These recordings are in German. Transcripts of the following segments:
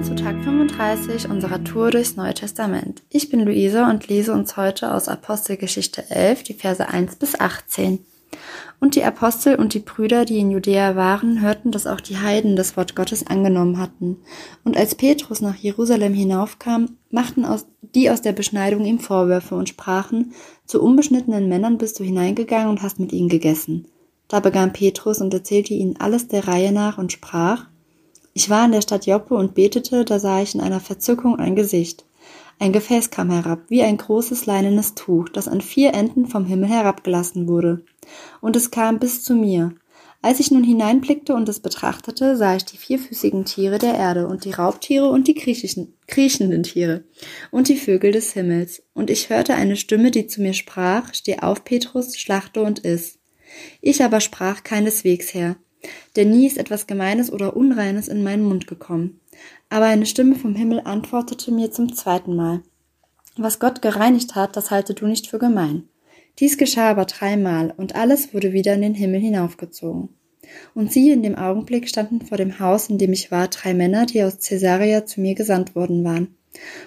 Willkommen zu Tag 35 unserer Tour durchs Neue Testament. Ich bin Luise und lese uns heute aus Apostelgeschichte 11 die Verse 1 bis 18. Und die Apostel und die Brüder, die in Judäa waren, hörten, dass auch die Heiden das Wort Gottes angenommen hatten. Und als Petrus nach Jerusalem hinaufkam, machten aus, die aus der Beschneidung ihm Vorwürfe und sprachen, zu unbeschnittenen Männern bist du hineingegangen und hast mit ihnen gegessen. Da begann Petrus und erzählte ihnen alles der Reihe nach und sprach, ich war in der Stadt Joppe und betete, da sah ich in einer Verzückung ein Gesicht. Ein Gefäß kam herab, wie ein großes leinenes Tuch, das an vier Enden vom Himmel herabgelassen wurde. Und es kam bis zu mir. Als ich nun hineinblickte und es betrachtete, sah ich die vierfüßigen Tiere der Erde und die Raubtiere und die kriechenden Tiere und die Vögel des Himmels. Und ich hörte eine Stimme, die zu mir sprach, Steh auf, Petrus, schlachte und iss. Ich aber sprach keineswegs her, denn nie ist etwas Gemeines oder Unreines in meinen Mund gekommen. Aber eine Stimme vom Himmel antwortete mir zum zweiten Mal. Was Gott gereinigt hat, das halte du nicht für gemein. Dies geschah aber dreimal, und alles wurde wieder in den Himmel hinaufgezogen. Und siehe, in dem Augenblick standen vor dem Haus, in dem ich war, drei Männer, die aus Caesarea zu mir gesandt worden waren.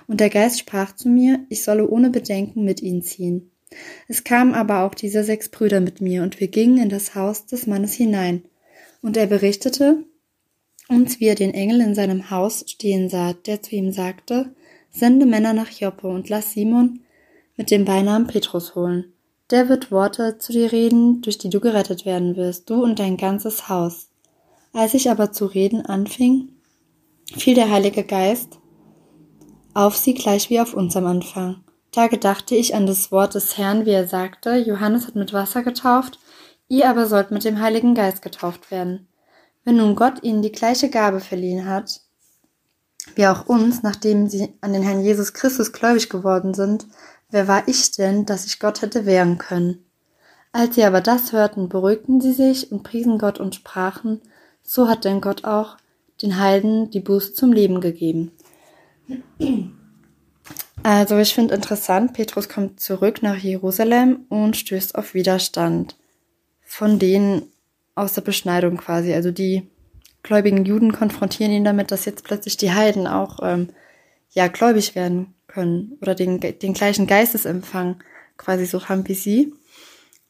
Und der Geist sprach zu mir, ich solle ohne Bedenken mit ihnen ziehen. Es kamen aber auch diese sechs Brüder mit mir, und wir gingen in das Haus des Mannes hinein. Und er berichtete uns, wie er den Engel in seinem Haus stehen sah, der zu ihm sagte, Sende Männer nach Joppe und lass Simon mit dem Beinamen Petrus holen. Der wird Worte zu dir reden, durch die du gerettet werden wirst, du und dein ganzes Haus. Als ich aber zu reden anfing, fiel der Heilige Geist auf sie gleich wie auf uns am Anfang. Da gedachte ich an das Wort des Herrn, wie er sagte, Johannes hat mit Wasser getauft, ihr aber sollt mit dem Heiligen Geist getauft werden. Wenn nun Gott ihnen die gleiche Gabe verliehen hat, wie auch uns, nachdem sie an den Herrn Jesus Christus gläubig geworden sind, wer war ich denn, dass ich Gott hätte wehren können? Als sie aber das hörten, beruhigten sie sich und priesen Gott und sprachen, so hat denn Gott auch den Heiden die Buße zum Leben gegeben. Also ich finde interessant, Petrus kommt zurück nach Jerusalem und stößt auf Widerstand von denen aus der Beschneidung quasi. Also die gläubigen Juden konfrontieren ihn damit, dass jetzt plötzlich die Heiden auch ähm, ja gläubig werden können oder den, den gleichen Geistesempfang quasi so haben wie sie.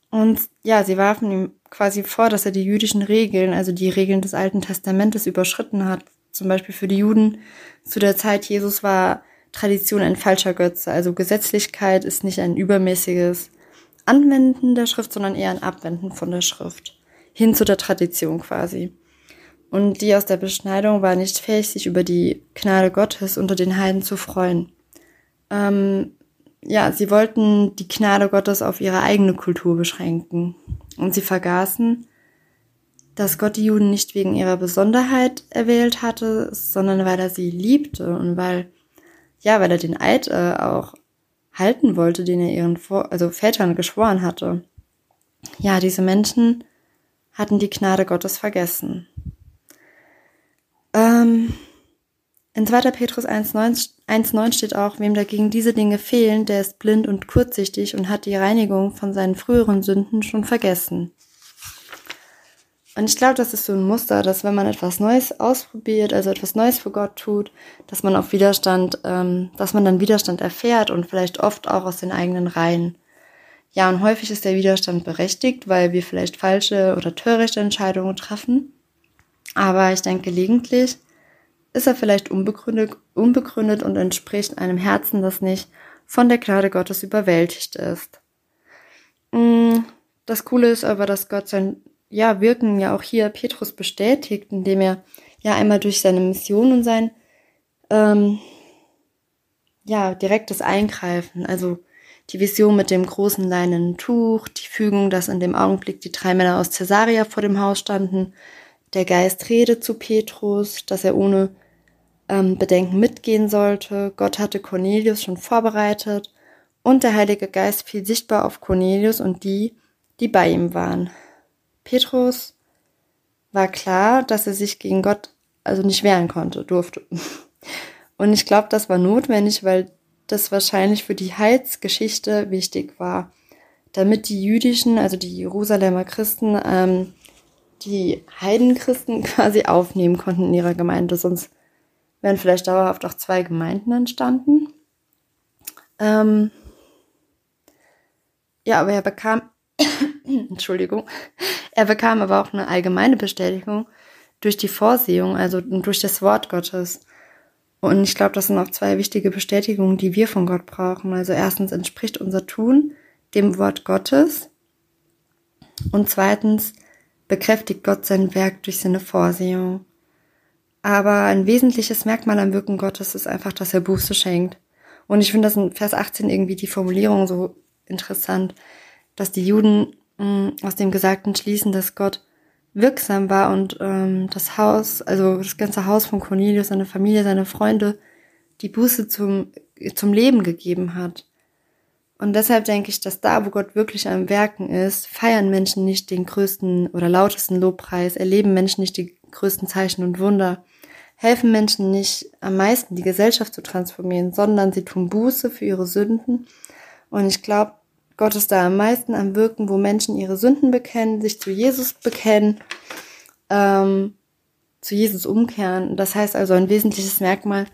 Und ja, sie warfen ihm quasi vor, dass er die jüdischen Regeln, also die Regeln des Alten Testamentes überschritten hat. Zum Beispiel für die Juden zu der Zeit Jesus war Tradition ein falscher Götze. Also Gesetzlichkeit ist nicht ein übermäßiges Anwenden der Schrift, sondern eher ein Abwenden von der Schrift. Hin zu der Tradition quasi. Und die aus der Beschneidung war nicht fähig, sich über die Gnade Gottes unter den Heiden zu freuen. Ähm, ja, sie wollten die Gnade Gottes auf ihre eigene Kultur beschränken. Und sie vergaßen, dass Gott die Juden nicht wegen ihrer Besonderheit erwählt hatte, sondern weil er sie liebte und weil, ja, weil er den Eid äh, auch halten wollte, den er ihren Vor also Vätern geschworen hatte. Ja, diese Menschen hatten die Gnade Gottes vergessen. Ähm, in 2. Petrus 1.9 steht auch, wem dagegen diese Dinge fehlen, der ist blind und kurzsichtig und hat die Reinigung von seinen früheren Sünden schon vergessen. Und ich glaube, das ist so ein Muster, dass wenn man etwas Neues ausprobiert, also etwas Neues für Gott tut, dass man auf Widerstand, ähm, dass man dann Widerstand erfährt und vielleicht oft auch aus den eigenen Reihen. Ja, und häufig ist der Widerstand berechtigt, weil wir vielleicht falsche oder törichte Entscheidungen treffen. Aber ich denke, gelegentlich ist er vielleicht unbegründet, unbegründet und entspricht einem Herzen, das nicht von der Gnade Gottes überwältigt ist. Mm, das Coole ist aber, dass Gott sein ja, Wirken ja auch hier Petrus bestätigt, indem er ja einmal durch seine Mission und sein ähm, ja, direktes Eingreifen, also die Vision mit dem großen leinenen Tuch, die Fügung, dass in dem Augenblick die drei Männer aus Caesarea vor dem Haus standen, der Geist redet zu Petrus, dass er ohne ähm, Bedenken mitgehen sollte. Gott hatte Cornelius schon vorbereitet und der Heilige Geist fiel sichtbar auf Cornelius und die, die bei ihm waren. Petrus war klar, dass er sich gegen Gott also nicht wehren konnte, durfte. Und ich glaube, das war notwendig, weil das wahrscheinlich für die Heilsgeschichte wichtig war, damit die jüdischen, also die Jerusalemer Christen, ähm, die Heidenchristen quasi aufnehmen konnten in ihrer Gemeinde. Sonst wären vielleicht dauerhaft auch zwei Gemeinden entstanden. Ähm, ja, aber er bekam, Entschuldigung, er bekam aber auch eine allgemeine Bestätigung durch die Vorsehung, also durch das Wort Gottes. Und ich glaube, das sind auch zwei wichtige Bestätigungen, die wir von Gott brauchen. Also erstens entspricht unser Tun dem Wort Gottes und zweitens bekräftigt Gott sein Werk durch seine Vorsehung. Aber ein wesentliches Merkmal am Wirken Gottes ist einfach, dass er Buße schenkt. Und ich finde das in Vers 18 irgendwie die Formulierung so interessant, dass die Juden mm, aus dem Gesagten schließen, dass Gott wirksam war und ähm, das Haus, also das ganze Haus von Cornelius, seine Familie, seine Freunde, die Buße zum, zum Leben gegeben hat. Und deshalb denke ich, dass da, wo Gott wirklich am Werken ist, feiern Menschen nicht den größten oder lautesten Lobpreis, erleben Menschen nicht die größten Zeichen und Wunder, helfen Menschen nicht am meisten die Gesellschaft zu transformieren, sondern sie tun Buße für ihre Sünden. Und ich glaube, Gott ist da am meisten am Wirken, wo Menschen ihre Sünden bekennen, sich zu Jesus bekennen, ähm, zu Jesus umkehren. Das heißt also ein wesentliches Merkmal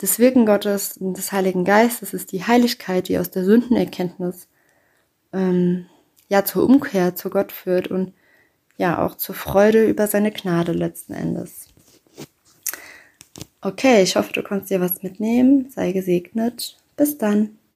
des Wirken Gottes und des Heiligen Geistes ist die Heiligkeit, die aus der Sündenerkenntnis ähm, ja zur Umkehr zu Gott führt und ja auch zur Freude über seine Gnade letzten Endes. Okay, ich hoffe, du konntest dir was mitnehmen. Sei gesegnet. Bis dann.